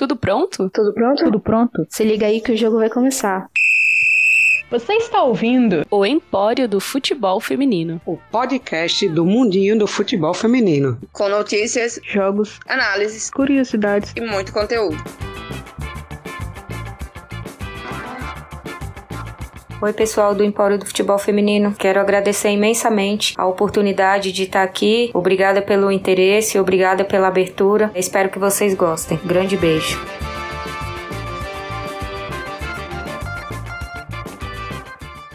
Tudo pronto? Tudo pronto? Tudo pronto? Se liga aí que o jogo vai começar. Você está ouvindo o Empório do Futebol Feminino, o podcast do mundinho do futebol feminino, com notícias, jogos, análises, curiosidades e muito conteúdo. Oi, pessoal do Empório do Futebol Feminino. Quero agradecer imensamente a oportunidade de estar aqui. Obrigada pelo interesse, obrigada pela abertura. Espero que vocês gostem. Grande beijo.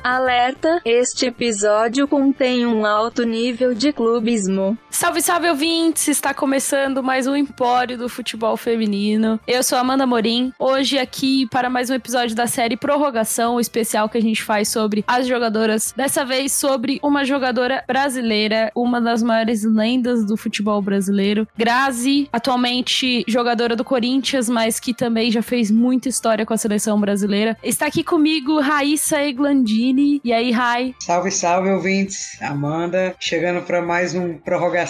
Alerta: este episódio contém um alto nível de clubismo. Salve, salve ouvintes! Está começando mais um Empório do Futebol Feminino. Eu sou Amanda Morim, hoje aqui para mais um episódio da série Prorrogação, o especial que a gente faz sobre as jogadoras. Dessa vez sobre uma jogadora brasileira, uma das maiores lendas do futebol brasileiro, Grazi, atualmente jogadora do Corinthians, mas que também já fez muita história com a seleção brasileira. Está aqui comigo Raíssa Eglandini e aí, Rai? Salve, salve, ouvintes. Amanda, chegando para mais um prorrogação.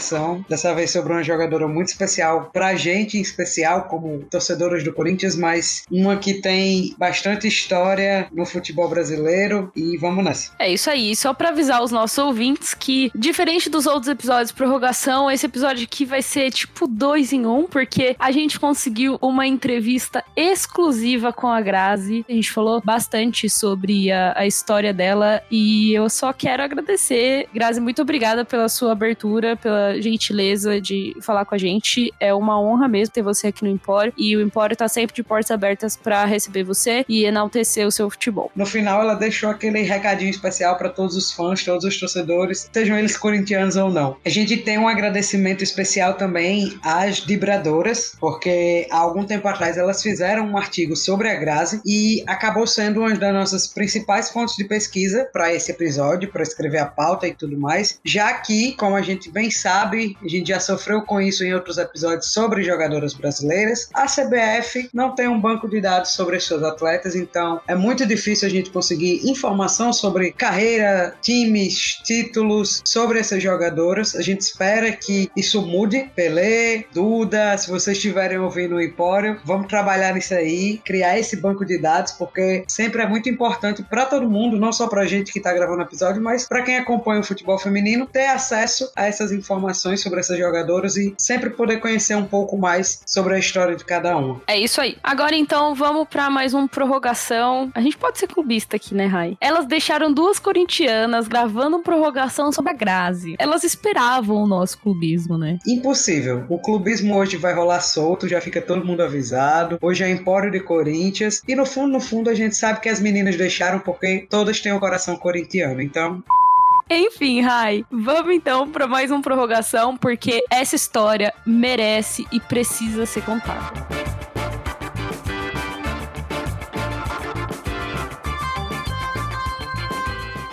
Dessa vez sobre uma jogadora muito especial pra gente, em especial, como torcedores do Corinthians, mas uma que tem bastante história no futebol brasileiro. E vamos nessa. É isso aí. Só para avisar os nossos ouvintes que, diferente dos outros episódios de prorrogação, esse episódio aqui vai ser tipo dois em um, porque a gente conseguiu uma entrevista exclusiva com a Grazi. A gente falou bastante sobre a, a história dela. E eu só quero agradecer. Grazi, muito obrigada pela sua abertura, pela gentileza de falar com a gente. É uma honra mesmo ter você aqui no Empório. E o Empório tá sempre de portas abertas para receber você e enaltecer o seu futebol. No final, ela deixou aquele recadinho especial para todos os fãs, todos os torcedores, sejam eles corintianos ou não. A gente tem um agradecimento especial também às vibradoras, porque há algum tempo atrás elas fizeram um artigo sobre a Grazi e acabou sendo uma das nossas principais fontes de pesquisa para esse episódio, para escrever a pauta e tudo mais, já que, como a gente bem sabe, a gente já sofreu com isso em outros episódios sobre jogadoras brasileiras, a CBF não tem um banco de dados sobre seus atletas, então é muito difícil a gente conseguir informação sobre carreira, times, títulos sobre essas jogadoras. A gente espera que isso mude. Pelé, Duda, se vocês estiverem ouvindo o Empório, vamos trabalhar nisso aí, criar esse banco de dados, porque sempre é muito importante para todo mundo, não só pra gente que tá gravando o episódio, mas para quem acompanha o futebol feminino, ter acesso a essas informações sobre essas jogadoras e sempre poder conhecer um pouco mais sobre a história de cada uma. É isso aí. Agora então vamos para mais uma prorrogação. A gente pode ser clubista aqui, né, Rai? Elas deixaram duas corintianas gravando uma prorrogação sobre a Grazi. Elas esperavam o nosso clubismo, né? Impossível. O clubismo hoje vai rolar solto, já fica todo mundo avisado. Hoje é Empório de Corinthians. E no fundo, no fundo, a gente sabe que as meninas deixaram porque todas têm o coração corintiano. Então, enfim, Rai, vamos então para mais uma prorrogação, porque essa história merece e precisa ser contada.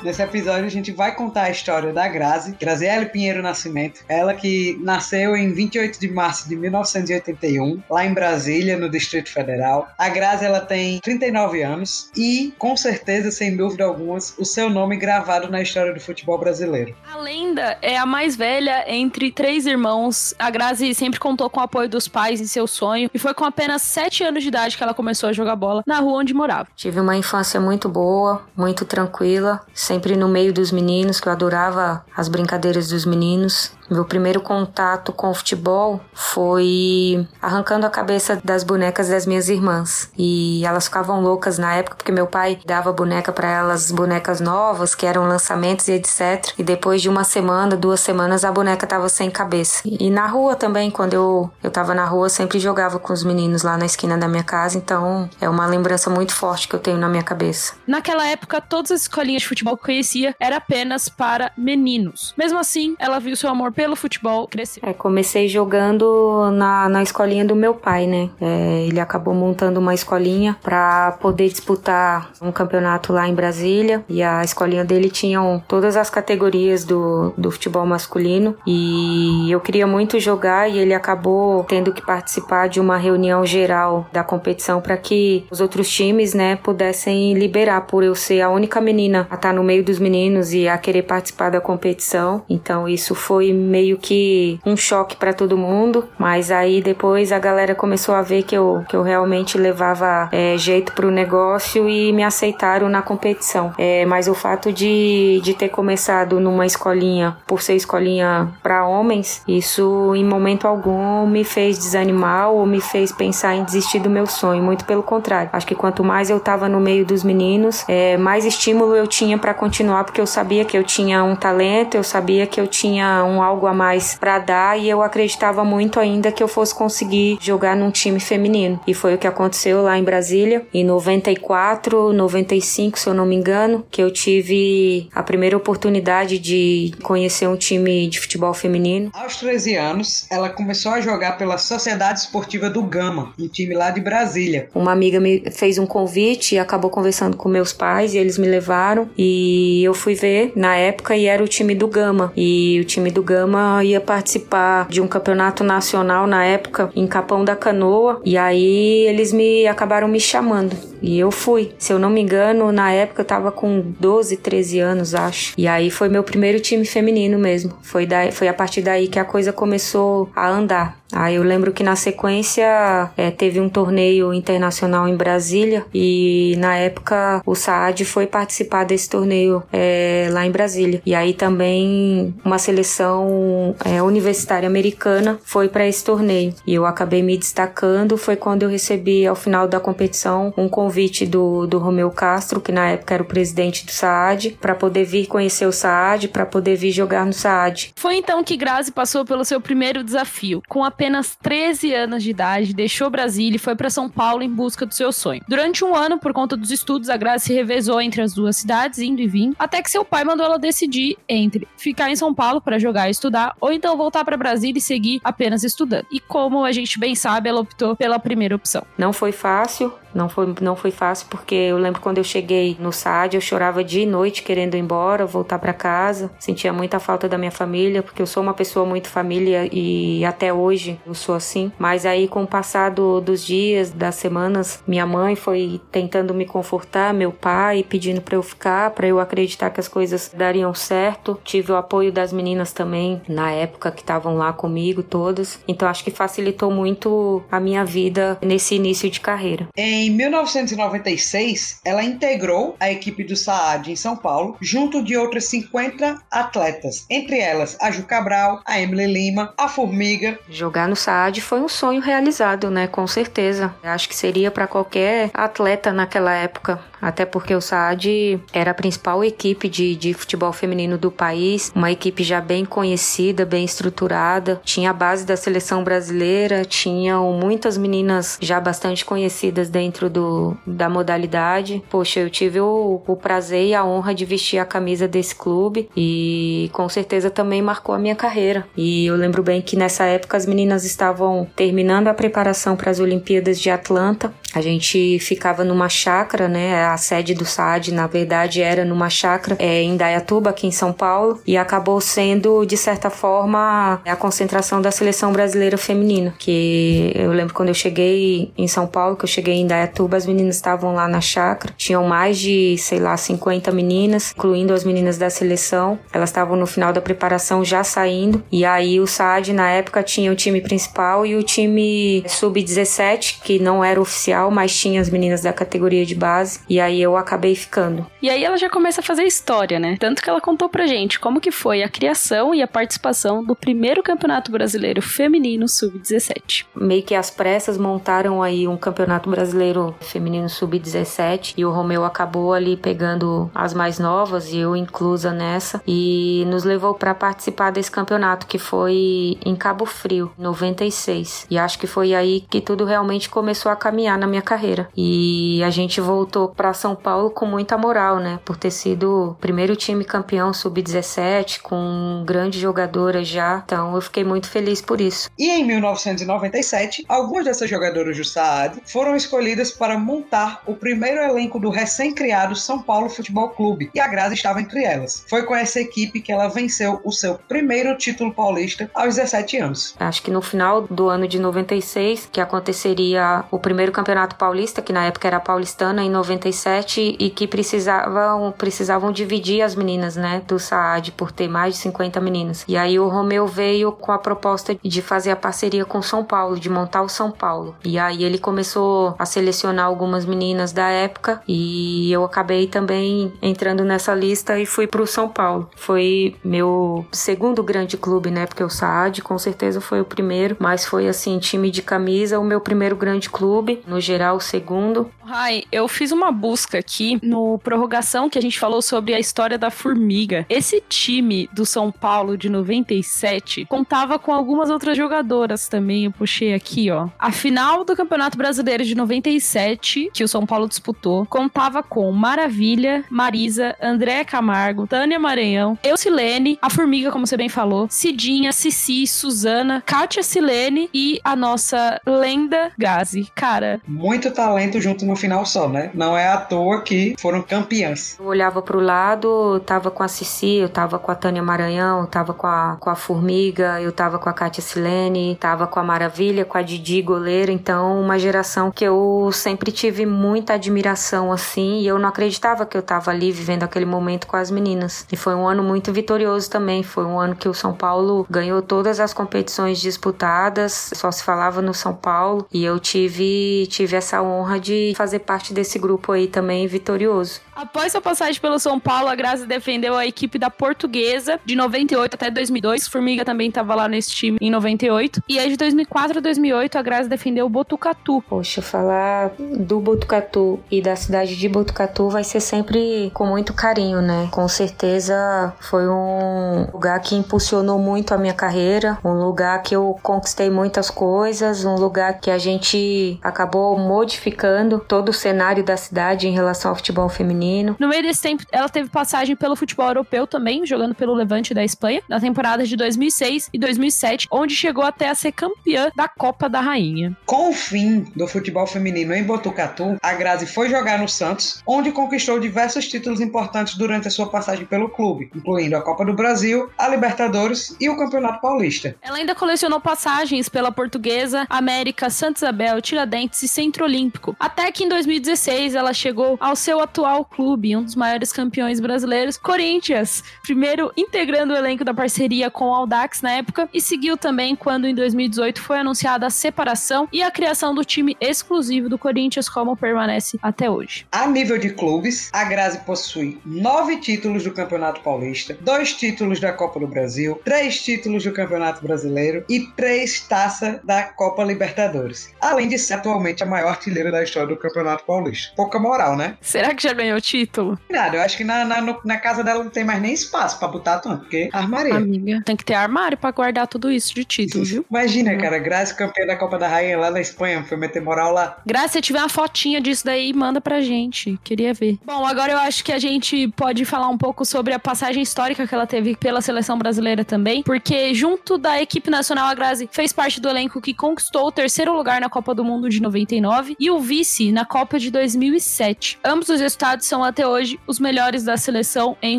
Nesse episódio a gente vai contar a história da Grazi, Graziele Pinheiro Nascimento. Ela que nasceu em 28 de março de 1981, lá em Brasília, no Distrito Federal. A Grazi ela tem 39 anos e, com certeza, sem dúvida alguma, o seu nome gravado na história do futebol brasileiro. A lenda é a mais velha entre três irmãos. A Grazi sempre contou com o apoio dos pais em seu sonho e foi com apenas 7 anos de idade que ela começou a jogar bola na rua onde morava. Tive uma infância muito boa, muito tranquila, sempre no meio dos meninos, que eu adorava as brincadeiras dos meninos. Meu primeiro contato com o futebol foi arrancando a cabeça das bonecas das minhas irmãs. E elas ficavam loucas na época porque meu pai dava boneca para elas, bonecas novas, que eram lançamentos e etc. E depois de uma semana, duas semanas, a boneca tava sem cabeça. E na rua também, quando eu, eu tava na rua, sempre jogava com os meninos lá na esquina da minha casa. Então é uma lembrança muito forte que eu tenho na minha cabeça. Naquela época, todas as escolinhas de futebol conhecia era apenas para meninos. Mesmo assim, ela viu seu amor pelo futebol crescer. É, comecei jogando na, na escolinha do meu pai, né? É, ele acabou montando uma escolinha para poder disputar um campeonato lá em Brasília e a escolinha dele tinha todas as categorias do, do futebol masculino e eu queria muito jogar e ele acabou tendo que participar de uma reunião geral da competição para que os outros times, né, pudessem liberar por eu ser a única menina a estar no meio dos meninos e a querer participar da competição. Então isso foi meio que um choque para todo mundo. Mas aí depois a galera começou a ver que eu, que eu realmente levava é, jeito pro negócio e me aceitaram na competição. É, mas o fato de, de ter começado numa escolinha, por ser escolinha para homens, isso em momento algum me fez desanimar ou me fez pensar em desistir do meu sonho. Muito pelo contrário. Acho que quanto mais eu tava no meio dos meninos, é, mais estímulo eu tinha para continuar, porque eu sabia que eu tinha um talento, eu sabia que eu tinha um algo a mais para dar e eu acreditava muito ainda que eu fosse conseguir jogar num time feminino. E foi o que aconteceu lá em Brasília, em 94, 95, se eu não me engano, que eu tive a primeira oportunidade de conhecer um time de futebol feminino. Aos 13 anos, ela começou a jogar pela Sociedade Esportiva do Gama, um time lá de Brasília. Uma amiga me fez um convite e acabou conversando com meus pais e eles me levaram e eu fui ver na época e era o time do Gama. E o time do Gama ia participar de um campeonato nacional na época em Capão da Canoa e aí eles me acabaram me chamando. E eu fui. Se eu não me engano, na época eu tava com 12, 13 anos, acho. E aí foi meu primeiro time feminino mesmo. Foi, daí, foi a partir daí que a coisa começou a andar. Aí eu lembro que na sequência é, teve um torneio internacional em Brasília e na época o Saad foi participar desse torneio é, lá em Brasília. E aí também uma seleção é, universitária americana foi para esse torneio. E eu acabei me destacando. Foi quando eu recebi ao final da competição um convite do, do Romeu Castro, que na época era o presidente do Saad, para poder vir conhecer o Saad, para poder vir jogar no Saad. Foi então que Grazi passou pelo seu primeiro desafio. Com apenas 13 anos de idade, deixou Brasília e foi para São Paulo em busca do seu sonho. Durante um ano, por conta dos estudos, a Grazi se revezou entre as duas cidades, indo e vindo, até que seu pai mandou ela decidir entre ficar em São Paulo para jogar e estudar, ou então voltar para Brasília e seguir apenas estudando. E como a gente bem sabe, ela optou pela primeira opção. Não foi fácil, não foi, não foi fácil porque eu lembro quando eu cheguei no SAD, eu chorava dia e noite querendo ir embora, voltar para casa. Sentia muita falta da minha família, porque eu sou uma pessoa muito família e até hoje eu sou assim. Mas aí com o passar do, dos dias, das semanas, minha mãe foi tentando me confortar, meu pai pedindo para eu ficar, para eu acreditar que as coisas dariam certo. Tive o apoio das meninas também na época que estavam lá comigo todas. Então acho que facilitou muito a minha vida nesse início de carreira. Em 1996, ela integrou a equipe do Saad em São Paulo, junto de outras 50 atletas, entre elas a Ju Cabral, a Emily Lima, a Formiga. Jogar no Saad foi um sonho realizado, né? Com certeza. Acho que seria para qualquer atleta naquela época até porque o Saad era a principal equipe de, de futebol feminino do país, uma equipe já bem conhecida, bem estruturada, tinha a base da seleção brasileira, tinham muitas meninas já bastante conhecidas dentro do, da modalidade. Poxa, eu tive o, o prazer e a honra de vestir a camisa desse clube e com certeza também marcou a minha carreira. E eu lembro bem que nessa época as meninas estavam terminando a preparação para as Olimpíadas de Atlanta. A gente ficava numa chácara, né? A sede do SAD, na verdade, era numa chácara é, em Dayatuba, aqui em São Paulo, e acabou sendo, de certa forma, a concentração da seleção brasileira feminina. Que eu lembro quando eu cheguei em São Paulo, que eu cheguei em Dayatuba, as meninas estavam lá na chácara, tinham mais de, sei lá, 50 meninas, incluindo as meninas da seleção. Elas estavam no final da preparação já saindo, e aí o SAD, na época, tinha o time principal e o time sub-17, que não era oficial, mas tinha as meninas da categoria de base. E aí eu acabei ficando. E aí ela já começa a fazer história, né? Tanto que ela contou pra gente como que foi a criação e a participação do primeiro Campeonato Brasileiro Feminino Sub-17. Meio que as pressas montaram aí um Campeonato Brasileiro Feminino Sub-17 e o Romeu acabou ali pegando as mais novas e eu inclusa nessa e nos levou para participar desse campeonato que foi em Cabo Frio, 96. E acho que foi aí que tudo realmente começou a caminhar na minha carreira. E a gente voltou para São Paulo com muita moral, né? Por ter sido o primeiro time campeão sub-17, com grandes jogadoras já. Então eu fiquei muito feliz por isso. E em 1997, algumas dessas jogadoras do Saad foram escolhidas para montar o primeiro elenco do recém-criado São Paulo Futebol Clube. E a Grazi estava entre elas. Foi com essa equipe que ela venceu o seu primeiro título paulista aos 17 anos. Acho que no final do ano de 96, que aconteceria o primeiro campeonato Campeonato Paulista, que na época era paulistana, em 97, e que precisavam, precisavam dividir as meninas, né, do SAAD, por ter mais de 50 meninas. E aí o Romeu veio com a proposta de fazer a parceria com São Paulo, de montar o São Paulo. E aí ele começou a selecionar algumas meninas da época e eu acabei também entrando nessa lista e fui pro São Paulo. Foi meu segundo grande clube, né, porque o SAAD com certeza foi o primeiro, mas foi assim, time de camisa, o meu primeiro grande clube, no geral o segundo. Ai, eu fiz uma busca aqui no prorrogação que a gente falou sobre a história da formiga. Esse time do São Paulo de 97 contava com algumas outras jogadoras também. Eu puxei aqui, ó. A final do Campeonato Brasileiro de 97, que o São Paulo disputou, contava com Maravilha, Marisa, André Camargo, Tânia Maranhão, Eucilene, a Formiga, como você bem falou, Cidinha, Cici, Suzana, Kátia Silene e a nossa lenda Gazi. Cara. Muito talento junto no final só, né? Não é à toa que foram campeãs. Eu olhava pro lado, tava com a Cici, eu tava com a Tânia Maranhão, eu tava com a, com a Formiga, eu tava com a Kátia Silene, tava com a Maravilha, com a Didi goleira, então uma geração que eu sempre tive muita admiração assim, e eu não acreditava que eu tava ali vivendo aquele momento com as meninas. E foi um ano muito vitorioso também, foi um ano que o São Paulo ganhou todas as competições disputadas, só se falava no São Paulo, e eu tive tive essa honra de fazer parte desse grupo aí também vitorioso. Após sua passagem pelo São Paulo, a Grazi defendeu a equipe da Portuguesa de 98 até 2002. Formiga também estava lá nesse time em 98. E aí de 2004 a 2008, a Grazi defendeu o Botucatu. Poxa, falar do Botucatu e da cidade de Botucatu vai ser sempre com muito carinho, né? Com certeza foi um lugar que impulsionou muito a minha carreira, um lugar que eu conquistei muitas coisas, um lugar que a gente acabou modificando todo o cenário da cidade em relação ao futebol feminino feminino. No meio desse tempo, ela teve passagem pelo futebol europeu também, jogando pelo Levante da Espanha, na temporada de 2006 e 2007, onde chegou até a ser campeã da Copa da Rainha. Com o fim do futebol feminino em Botucatu, a Grazi foi jogar no Santos, onde conquistou diversos títulos importantes durante a sua passagem pelo clube, incluindo a Copa do Brasil, a Libertadores e o Campeonato Paulista. Ela ainda colecionou passagens pela Portuguesa, América, Santa Isabel, Tiradentes e Centro Olímpico, até que em 2016 ela chegou ao seu atual clube, um dos maiores campeões brasileiros, Corinthians, primeiro integrando o elenco da parceria com o Audax na época e seguiu também quando em 2018 foi anunciada a separação e a criação do time exclusivo do Corinthians, como permanece até hoje. A nível de clubes, a Grazi possui nove títulos do Campeonato Paulista, dois títulos da Copa do Brasil, três títulos do Campeonato Brasileiro e três taças da Copa Libertadores, além de ser atualmente a maior artilheira da história do Campeonato Paulista. Pouca moral, né? Será que já ganhou título. Nada, eu acho que na, na, na, casa dela não tem mais nem espaço pra botar tanto, porque armaria. Amiga, tem que ter armário pra guardar tudo isso de título, viu? Imagina, cara, Graça campeã da Copa da Rainha lá na Espanha, foi meter moral lá. Graça, se tiver uma fotinha disso daí, manda pra gente. Queria ver. Bom, agora eu acho que a gente pode falar um pouco sobre a passagem histórica que ela teve pela seleção brasileira também, porque junto da equipe nacional, a Grazi fez parte do elenco que conquistou o terceiro lugar na Copa do Mundo de 99 e o vice na Copa de 2007. Ambos os resultados são até hoje os melhores da seleção em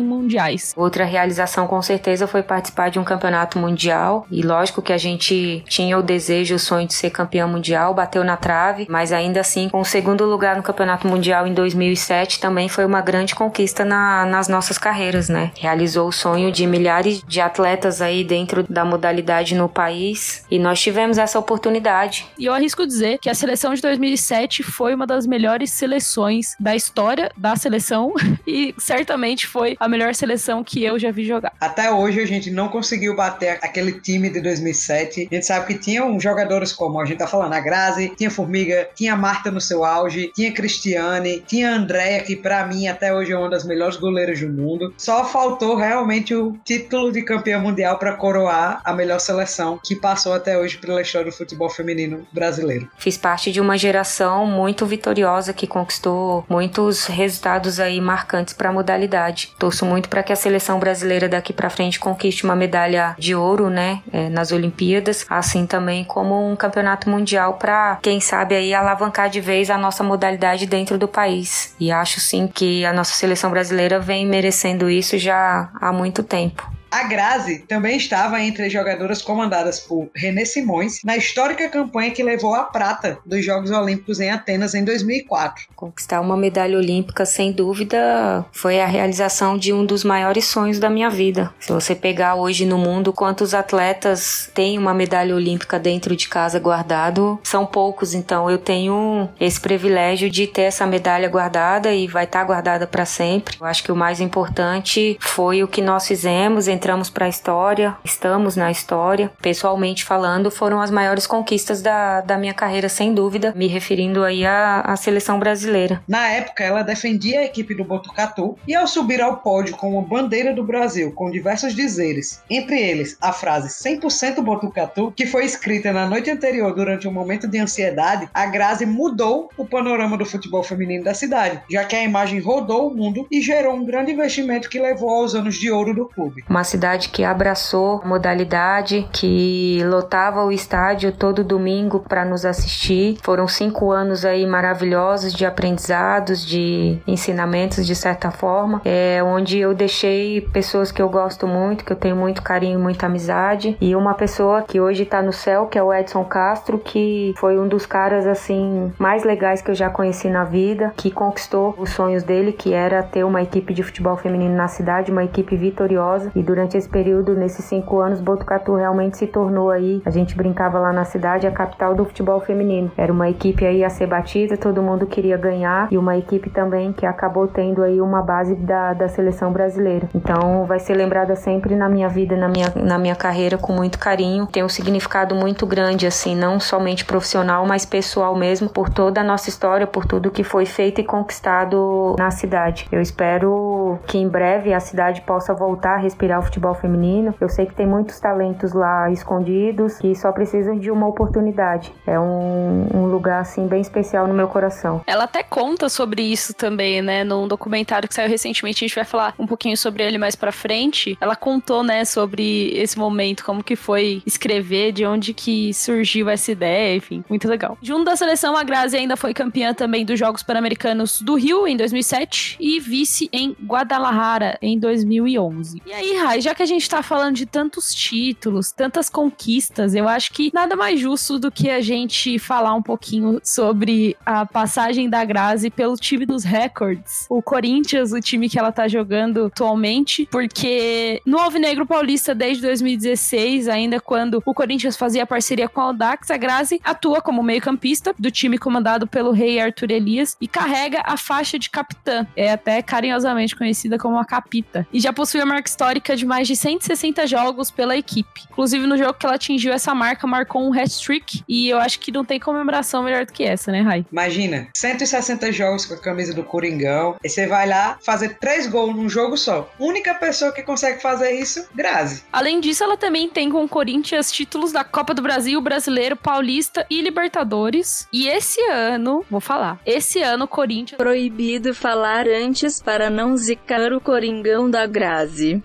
mundiais. Outra realização com certeza foi participar de um campeonato mundial e lógico que a gente tinha o desejo, o sonho de ser campeão mundial, bateu na trave, mas ainda assim com o segundo lugar no campeonato mundial em 2007 também foi uma grande conquista na, nas nossas carreiras, né? Realizou o sonho de milhares de atletas aí dentro da modalidade no país e nós tivemos essa oportunidade. E eu arrisco dizer que a seleção de 2007 foi uma das melhores seleções da história da seleção e certamente foi a melhor seleção que eu já vi jogar. Até hoje a gente não conseguiu bater aquele time de 2007. A gente sabe que tinham jogadores como a gente tá falando, a Grazi, tinha Formiga, tinha Marta no seu auge, tinha Cristiane, tinha Andréia, que para mim até hoje é uma das melhores goleiras do mundo. Só faltou realmente o título de campeão mundial para coroar a melhor seleção que passou até hoje pela história do futebol feminino brasileiro. Fiz parte de uma geração muito vitoriosa que conquistou muitos resultados aí marcantes para a modalidade. Torço muito para que a seleção brasileira daqui para frente conquiste uma medalha de ouro, né, é, nas Olimpíadas, assim também como um campeonato mundial para quem sabe aí alavancar de vez a nossa modalidade dentro do país. E acho sim que a nossa seleção brasileira vem merecendo isso já há muito tempo. A Grazi também estava entre as jogadoras comandadas por René Simões na histórica campanha que levou a prata dos Jogos Olímpicos em Atenas em 2004. Conquistar uma medalha olímpica, sem dúvida, foi a realização de um dos maiores sonhos da minha vida. Se você pegar hoje no mundo quantos atletas têm uma medalha olímpica dentro de casa guardado, são poucos, então eu tenho esse privilégio de ter essa medalha guardada e vai estar guardada para sempre. Eu acho que o mais importante foi o que nós fizemos, entramos para a história, estamos na história. Pessoalmente falando, foram as maiores conquistas da, da minha carreira, sem dúvida, me referindo aí à, à seleção brasileira. Na época, ela defendia a equipe do Botucatu e ao subir ao pódio com uma bandeira do Brasil com diversos dizeres, entre eles a frase 100% Botucatu, que foi escrita na noite anterior durante um momento de ansiedade, a Grazi mudou o panorama do futebol feminino da cidade, já que a imagem rodou o mundo e gerou um grande investimento que levou aos anos de ouro do clube. Uma cidade que abraçou a modalidade, que lotava o estádio todo domingo para nos assistir. Foram cinco anos aí maravilhosos de aprendizados, de ensinamentos de certa forma, é onde eu deixei pessoas que eu gosto muito, que eu tenho muito carinho, muita amizade, e uma pessoa que hoje está no céu, que é o Edson Castro, que foi um dos caras assim mais legais que eu já conheci na vida, que conquistou os sonhos dele, que era ter uma equipe de futebol feminino na cidade, uma equipe vitoriosa. E durante esse período, nesses cinco anos, Botucatu realmente se tornou aí, a gente brincava lá na cidade, a capital do futebol feminino. Era uma equipe aí a ser batida, todo mundo queria ganhar, e uma equipe também que acabou tendo aí uma base da, da seleção brasileira. Então vai ser lembrada sempre na minha vida, na minha, na minha carreira, com muito carinho. Tem um significado muito grande, assim, não somente profissional, mas pessoal mesmo, por toda a nossa história, por tudo que foi feito e conquistado na cidade. Eu espero que em breve a cidade possa voltar a respirar o futebol feminino. Eu sei que tem muitos talentos lá escondidos que só precisam de uma oportunidade. É um, um lugar, assim, bem especial no meu coração. Ela até conta sobre isso também, né? Num documentário que saiu recentemente, a gente vai falar um pouquinho sobre ele mais pra frente. Ela contou, né, sobre esse momento, como que foi escrever, de onde que surgiu essa ideia, enfim, muito legal. Junto da seleção, a Grazi ainda foi campeã também dos Jogos Pan-Americanos do Rio em 2007 e vice em Guadalajara em 2011. E aí, Rai, já que a gente tá falando de tantos títulos, tantas conquistas, eu acho que nada mais justo do que a gente falar um pouquinho sobre a passagem da Grazi pelo time dos records. O Corinthians, o time que ela tá jogando atualmente, porque no Alvinegro Paulista desde 2016, ainda quando o Corinthians fazia parceria com a Audax, a Grazi atua como meio-campista do time comandado pelo rei Arthur Elias e carrega a faixa de capitã. É até carinhosamente conhecida como a capita. E já possui a marca histórica de mais de 160 jogos pela equipe. Inclusive no jogo que ela atingiu essa marca, marcou um hat-trick e eu acho que não tem comemoração melhor do que essa, né, Rai? Imagina, 160 jogos com a camisa do Coringão, e você vai lá fazer três gols num jogo só. Única pessoa que consegue fazer isso, Grazi. Além disso, ela também tem com o Corinthians títulos da Copa do Brasil, Brasileiro, Paulista e Libertadores. E esse ano, vou falar, esse ano o Corinthians Proibido falar antes para não zicar o Coringão da Grazi.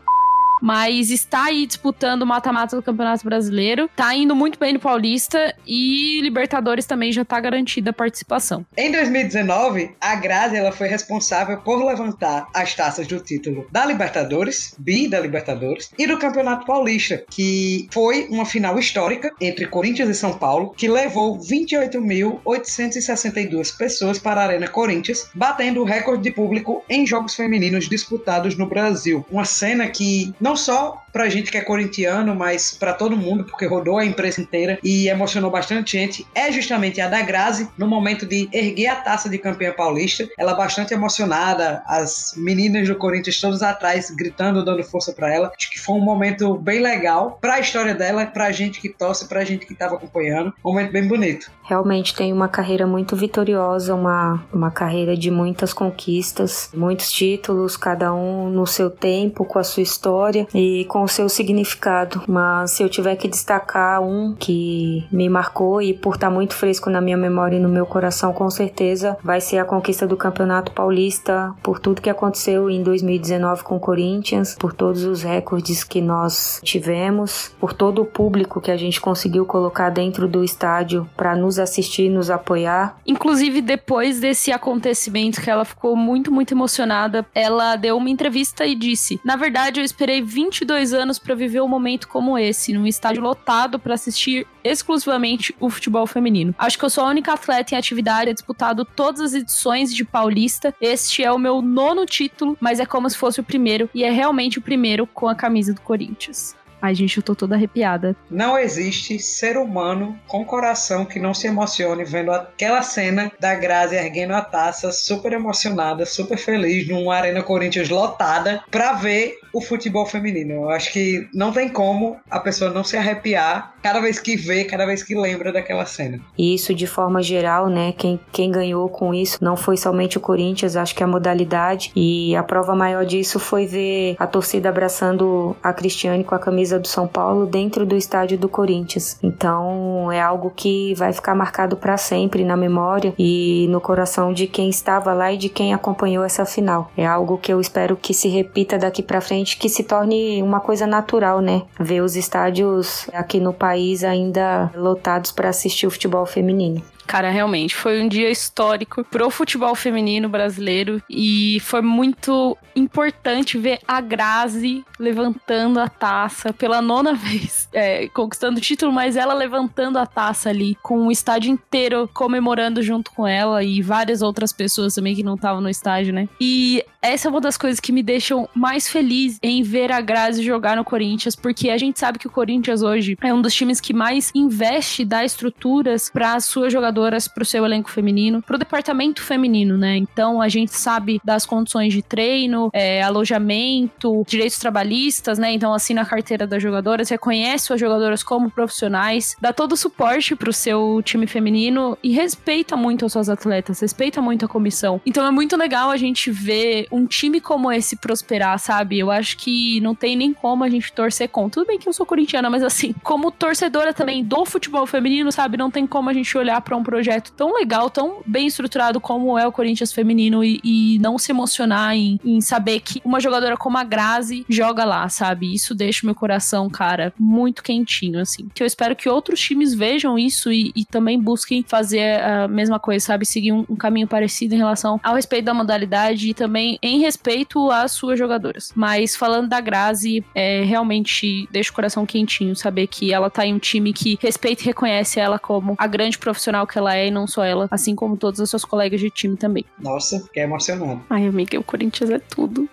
Mas está aí disputando o mata-mata do Campeonato Brasileiro, tá indo muito bem no Paulista e Libertadores também já tá garantida a participação. Em 2019, a Grazi ela foi responsável por levantar as taças do título da Libertadores, bi da Libertadores, e do Campeonato Paulista, que foi uma final histórica entre Corinthians e São Paulo, que levou 28.862 pessoas para a Arena Corinthians, batendo o recorde de público em jogos femininos disputados no Brasil. Uma cena que não só pra gente que é corintiano, mas pra todo mundo, porque rodou a imprensa inteira e emocionou bastante gente, é justamente a da Grazi, no momento de erguer a taça de campeã paulista. Ela bastante emocionada, as meninas do Corinthians todas atrás, gritando, dando força pra ela. Acho que foi um momento bem legal pra história dela, pra gente que torce, pra gente que tava acompanhando. Um momento bem bonito. Realmente tem uma carreira muito vitoriosa, uma, uma carreira de muitas conquistas, muitos títulos, cada um no seu tempo, com a sua história e com o seu significado. Mas se eu tiver que destacar um que me marcou e por estar muito fresco na minha memória e no meu coração, com certeza vai ser a conquista do Campeonato Paulista, por tudo que aconteceu em 2019 com o Corinthians, por todos os recordes que nós tivemos, por todo o público que a gente conseguiu colocar dentro do estádio para nos assistir, nos apoiar. Inclusive, depois desse acontecimento, que ela ficou muito, muito emocionada, ela deu uma entrevista e disse: Na verdade, eu esperei 22 dois anos para viver um momento como esse, num estádio lotado para assistir exclusivamente o futebol feminino. Acho que eu sou a única atleta em atividade a disputado todas as edições de Paulista. Este é o meu nono título, mas é como se fosse o primeiro, e é realmente o primeiro com a camisa do Corinthians. Ai, gente, eu tô toda arrepiada. Não existe ser humano com coração que não se emocione vendo aquela cena da Grazi erguendo a taça, super emocionada, super feliz, numa Arena Corinthians lotada, pra ver o futebol feminino. Eu acho que não tem como a pessoa não se arrepiar cada vez que vê, cada vez que lembra daquela cena. E isso de forma geral, né? Quem, quem ganhou com isso não foi somente o Corinthians, acho que a modalidade. E a prova maior disso foi ver a torcida abraçando a Cristiane com a camisa do São Paulo dentro do estádio do Corinthians. Então é algo que vai ficar marcado para sempre na memória e no coração de quem estava lá e de quem acompanhou essa final. É algo que eu espero que se repita daqui para frente, que se torne uma coisa natural, né? Ver os estádios aqui no país ainda lotados para assistir o futebol feminino. Cara, realmente, foi um dia histórico pro futebol feminino brasileiro e foi muito importante ver a Grazi levantando a taça pela nona vez, é, conquistando o título, mas ela levantando a taça ali, com o estádio inteiro comemorando junto com ela e várias outras pessoas também que não estavam no estádio, né? E essa é uma das coisas que me deixam mais feliz em ver a Grazi jogar no Corinthians, porque a gente sabe que o Corinthians hoje é um dos times que mais investe, dá estruturas para as suas jogadoras jogadoras para o seu elenco feminino, para o departamento feminino, né? Então a gente sabe das condições de treino, é, alojamento, direitos trabalhistas, né? Então assina a carteira das jogadoras, reconhece as jogadoras como profissionais, dá todo o suporte para o seu time feminino e respeita muito as suas atletas, respeita muito a comissão. Então é muito legal a gente ver um time como esse prosperar, sabe? Eu acho que não tem nem como a gente torcer contra. Tudo bem que eu sou corintiana, mas assim, como torcedora também do futebol feminino, sabe? Não tem como a gente olhar para um projeto tão legal, tão bem estruturado como é o Corinthians feminino e, e não se emocionar em, em, saber que uma jogadora como a Grazi joga lá, sabe? Isso deixa o meu coração, cara, muito quentinho, assim. Que eu espero que outros times vejam isso e, e também busquem fazer a mesma coisa, sabe? Seguir um, um, caminho parecido em relação ao respeito da modalidade e também em respeito às suas jogadoras. Mas falando da Grazi, é, realmente deixa o coração quentinho saber que ela tá em um time que respeita e reconhece ela como a grande profissional que ela é e não só ela, assim como todos os seus colegas de time também. Nossa, que emocionante. Ai, amiga, o Corinthians é tudo.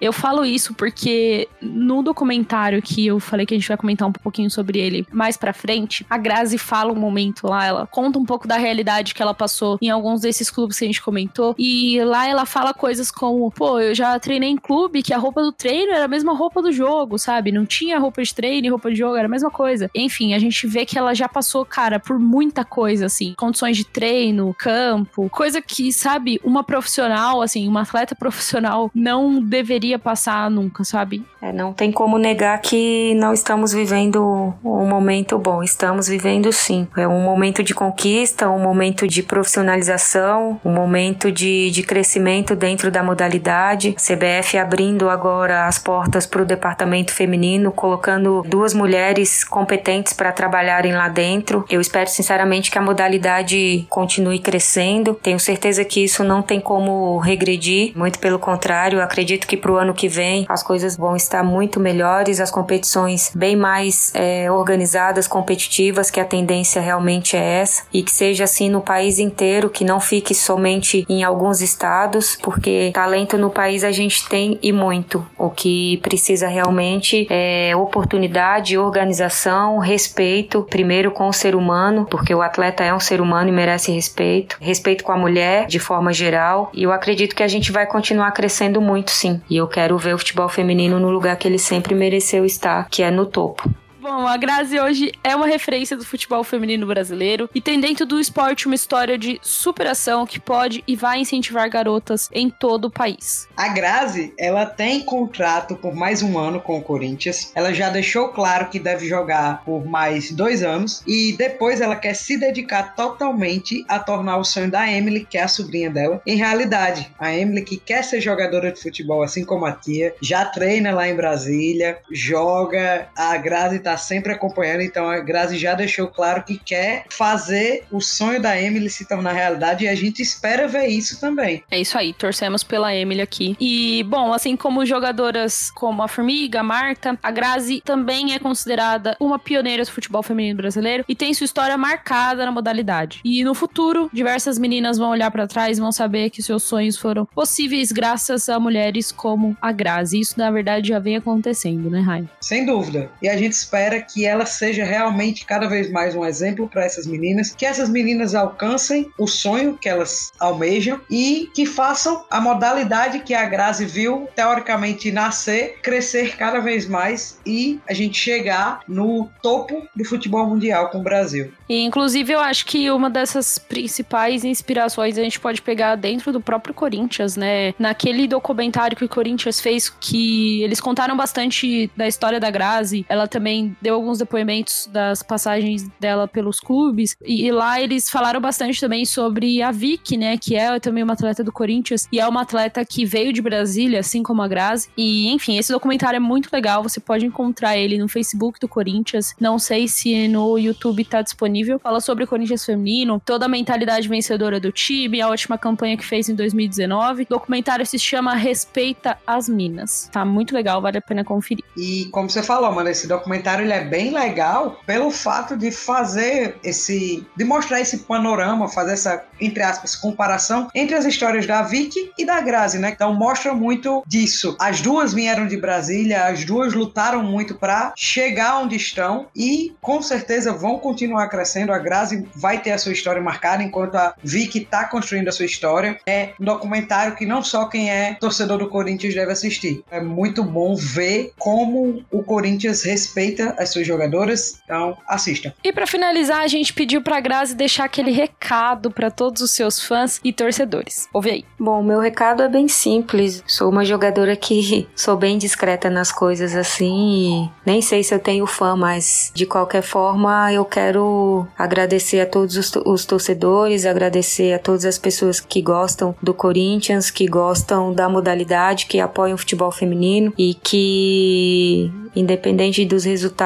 Eu falo isso porque no documentário que eu falei que a gente vai comentar um pouquinho sobre ele mais pra frente, a Grazi fala um momento lá, ela conta um pouco da realidade que ela passou em alguns desses clubes que a gente comentou. E lá ela fala coisas como: pô, eu já treinei em clube que a roupa do treino era a mesma roupa do jogo, sabe? Não tinha roupa de treino e roupa de jogo, era a mesma coisa. Enfim, a gente vê que ela já passou, cara, por muita coisa, assim. Condições de treino, campo, coisa que, sabe, uma profissional, assim, uma atleta profissional não deveria iria passar nunca, sabe? É, não tem como negar que não estamos vivendo um momento bom. Estamos vivendo sim. É um momento de conquista, um momento de profissionalização, um momento de, de crescimento dentro da modalidade. CBF abrindo agora as portas para o departamento feminino, colocando duas mulheres competentes para trabalharem lá dentro. Eu espero sinceramente que a modalidade continue crescendo. Tenho certeza que isso não tem como regredir. Muito pelo contrário, acredito que para o ano que vem as coisas vão estar muito melhores, as competições bem mais é, organizadas, competitivas, que a tendência realmente é essa, e que seja assim no país inteiro, que não fique somente em alguns estados, porque talento no país a gente tem e muito. O que precisa realmente é oportunidade, organização, respeito, primeiro com o ser humano, porque o atleta é um ser humano e merece respeito, respeito com a mulher de forma geral, e eu acredito que a gente vai continuar crescendo muito sim. E eu quero ver o futebol feminino no lugar que ele sempre mereceu estar, que é no topo. Bom, a Grazi hoje é uma referência do futebol feminino brasileiro e tem dentro do esporte uma história de superação que pode e vai incentivar garotas em todo o país. A Grazi, ela tem contrato por mais um ano com o Corinthians. Ela já deixou claro que deve jogar por mais dois anos e depois ela quer se dedicar totalmente a tornar o sonho da Emily, que é a sobrinha dela, em realidade. A Emily que quer ser jogadora de futebol, assim como a tia, já treina lá em Brasília, joga. A Grazi tá tá sempre acompanhando, então a Grazi já deixou claro que quer fazer o sonho da Emily se tornar realidade e a gente espera ver isso também. É isso aí, torcemos pela Emily aqui. E, bom, assim como jogadoras como a Formiga, a Marta, a Grazi também é considerada uma pioneira do futebol feminino brasileiro e tem sua história marcada na modalidade. E no futuro, diversas meninas vão olhar para trás e vão saber que seus sonhos foram possíveis graças a mulheres como a Grazi. Isso, na verdade, já vem acontecendo, né, Rain? Sem dúvida. E a gente espera que ela seja realmente cada vez mais um exemplo para essas meninas, que essas meninas alcancem o sonho que elas almejam e que façam a modalidade que a Grazi viu teoricamente nascer, crescer cada vez mais e a gente chegar no topo do futebol mundial com o Brasil. E, inclusive, eu acho que uma dessas principais inspirações a gente pode pegar dentro do próprio Corinthians, né? Naquele documentário que o Corinthians fez, que eles contaram bastante da história da Grazi, ela também deu alguns depoimentos das passagens dela pelos clubes, e, e lá eles falaram bastante também sobre a Vicky, né? Que é também uma atleta do Corinthians, e é uma atleta que veio de Brasília, assim como a Grazi. E, enfim, esse documentário é muito legal, você pode encontrar ele no Facebook do Corinthians, não sei se no YouTube tá disponível. Fala sobre o Corinthians feminino, toda a mentalidade vencedora do time, a última campanha que fez em 2019. O documentário se chama Respeita as Minas. Tá muito legal, vale a pena conferir. E como você falou, mano, esse documentário ele é bem legal pelo fato de fazer esse. de mostrar esse panorama, fazer essa, entre aspas, comparação entre as histórias da Vicky e da Grazi, né? Então mostra muito disso. As duas vieram de Brasília, as duas lutaram muito para chegar onde estão e com certeza vão continuar crescendo. A Grazi vai ter a sua história marcada, enquanto a Vicky está construindo a sua história. É um documentário que não só quem é torcedor do Corinthians deve assistir. É muito bom ver como o Corinthians respeita as suas jogadoras. Então, assista. E para finalizar, a gente pediu para Grazi deixar aquele recado para todos os seus fãs e torcedores. Ouve aí. Bom, meu recado é bem simples. Sou uma jogadora que sou bem discreta nas coisas assim e nem sei se eu tenho fã, mas de qualquer forma eu quero agradecer a todos os, os torcedores, agradecer a todas as pessoas que gostam do Corinthians, que gostam da modalidade, que apoiam o futebol feminino e que, independente dos resultados,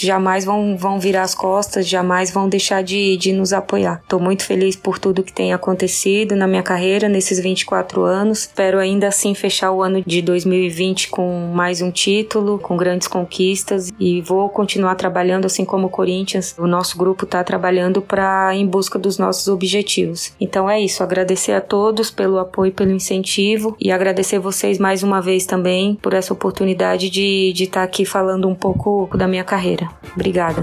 jamais vão, vão virar as costas, jamais vão deixar de, de nos apoiar. Estou muito feliz por tudo que tem acontecido na minha carreira nesses 24 anos. Espero ainda assim fechar o ano de 2020 com mais um título, com grandes conquistas e vou continuar trabalhando assim como o Corinthians. O nosso grupo está trabalhando para em busca dos nossos objetivos. Então é isso, agradecer a todos pelo apoio, pelo incentivo e agradecer vocês mais uma vez também por essa oportunidade de estar tá aqui falando um pouco da minha carreira. Obrigada.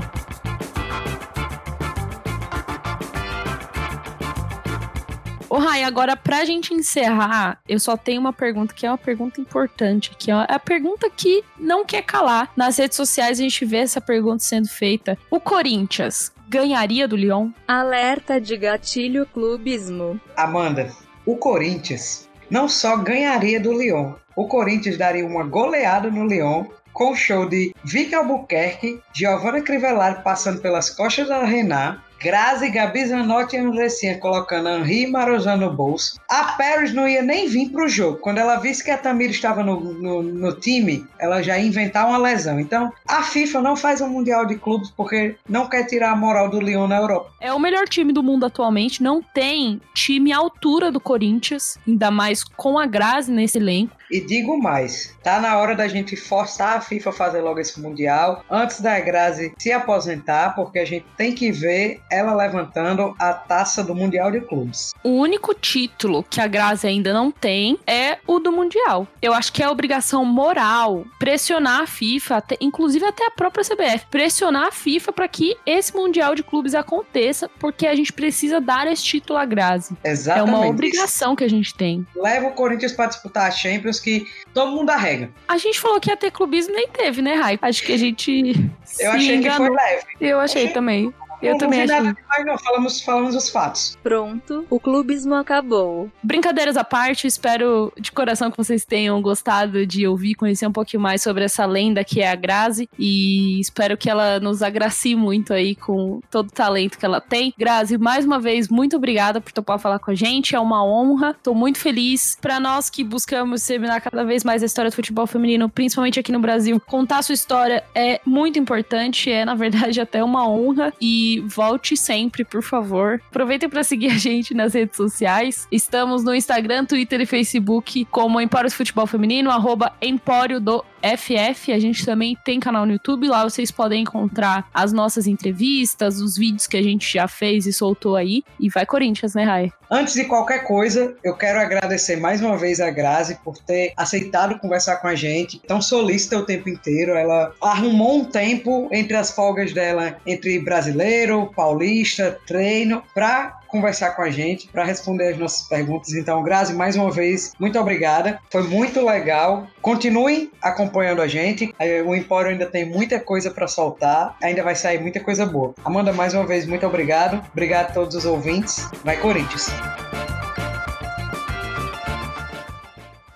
Ô, Rai, agora pra gente encerrar, eu só tenho uma pergunta que é uma pergunta importante, que é a pergunta que não quer calar. Nas redes sociais a gente vê essa pergunta sendo feita. O Corinthians ganharia do Lyon? Alerta de gatilho clubismo. Amanda, o Corinthians não só ganharia do Lyon, o Corinthians daria uma goleada no Lyon com o show de Vicky Albuquerque, Giovanna Crivellari passando pelas costas da Renat, Grazi, Gabi Zanotti e Andressinha colocando Henri e Marozan no bolso. A Paris não ia nem vir pro jogo. Quando ela visse que a Tamira estava no, no, no, time, ela já ia inventar uma lesão. Então, a FIFA não faz um Mundial de Clubes porque não quer tirar a moral do Lyon na Europa. É o melhor time do mundo atualmente. Não tem time à altura do Corinthians, ainda mais com a Grazi nesse elenco. E digo mais, tá na hora da gente forçar a FIFA a fazer logo esse Mundial, antes da Grazi se aposentar, porque a gente tem que ver ela levantando a taça do Mundial de Clubes. O único título que a Grazi ainda não tem é o do Mundial. Eu acho que é obrigação moral pressionar a FIFA, até, inclusive até a própria CBF, pressionar a FIFA para que esse Mundial de Clubes aconteça, porque a gente precisa dar esse título à Grazi. Exatamente. É uma obrigação que a gente tem. Leva o Corinthians para disputar a Champions que todo mundo arrega. A gente falou que ia ter clubismo, nem teve, né, Rai? Acho que a gente. Eu achei enganou. que foi leve. Eu achei, achei também. Eu não, também acho. nada demais, não. Falamos, falamos os fatos. Pronto, o clubismo acabou. Brincadeiras à parte, espero de coração que vocês tenham gostado de ouvir, conhecer um pouquinho mais sobre essa lenda que é a Grazi e espero que ela nos agracie muito aí com todo o talento que ela tem. Grazi, mais uma vez, muito obrigada por topar falar com a gente, é uma honra, tô muito feliz. Para nós que buscamos disseminar cada vez mais a história do futebol feminino, principalmente aqui no Brasil, contar sua história é muito importante, é na verdade até uma honra e volte sempre, por favor. Aproveitem para seguir a gente nas redes sociais. Estamos no Instagram, Twitter e Facebook como Empório do Futebol Feminino, arroba Empório do FF. A gente também tem canal no YouTube, lá vocês podem encontrar as nossas entrevistas, os vídeos que a gente já fez e soltou aí. E vai Corinthians, né, Rai? Antes de qualquer coisa, eu quero agradecer mais uma vez a Grazi por ter aceitado conversar com a gente. Tão solícita o tempo inteiro. Ela arrumou um tempo entre as folgas dela, entre brasileiro, paulista, treino, pra conversar com a gente, para responder as nossas perguntas. Então, Grazi, mais uma vez, muito obrigada. Foi muito legal. Continuem acompanhando a gente. Eh, O Empório ainda tem muita coisa para soltar. Ainda vai sair muita coisa boa. Amanda, mais uma vez, muito obrigado. Obrigado a todos os ouvintes. Vai, Corinthians!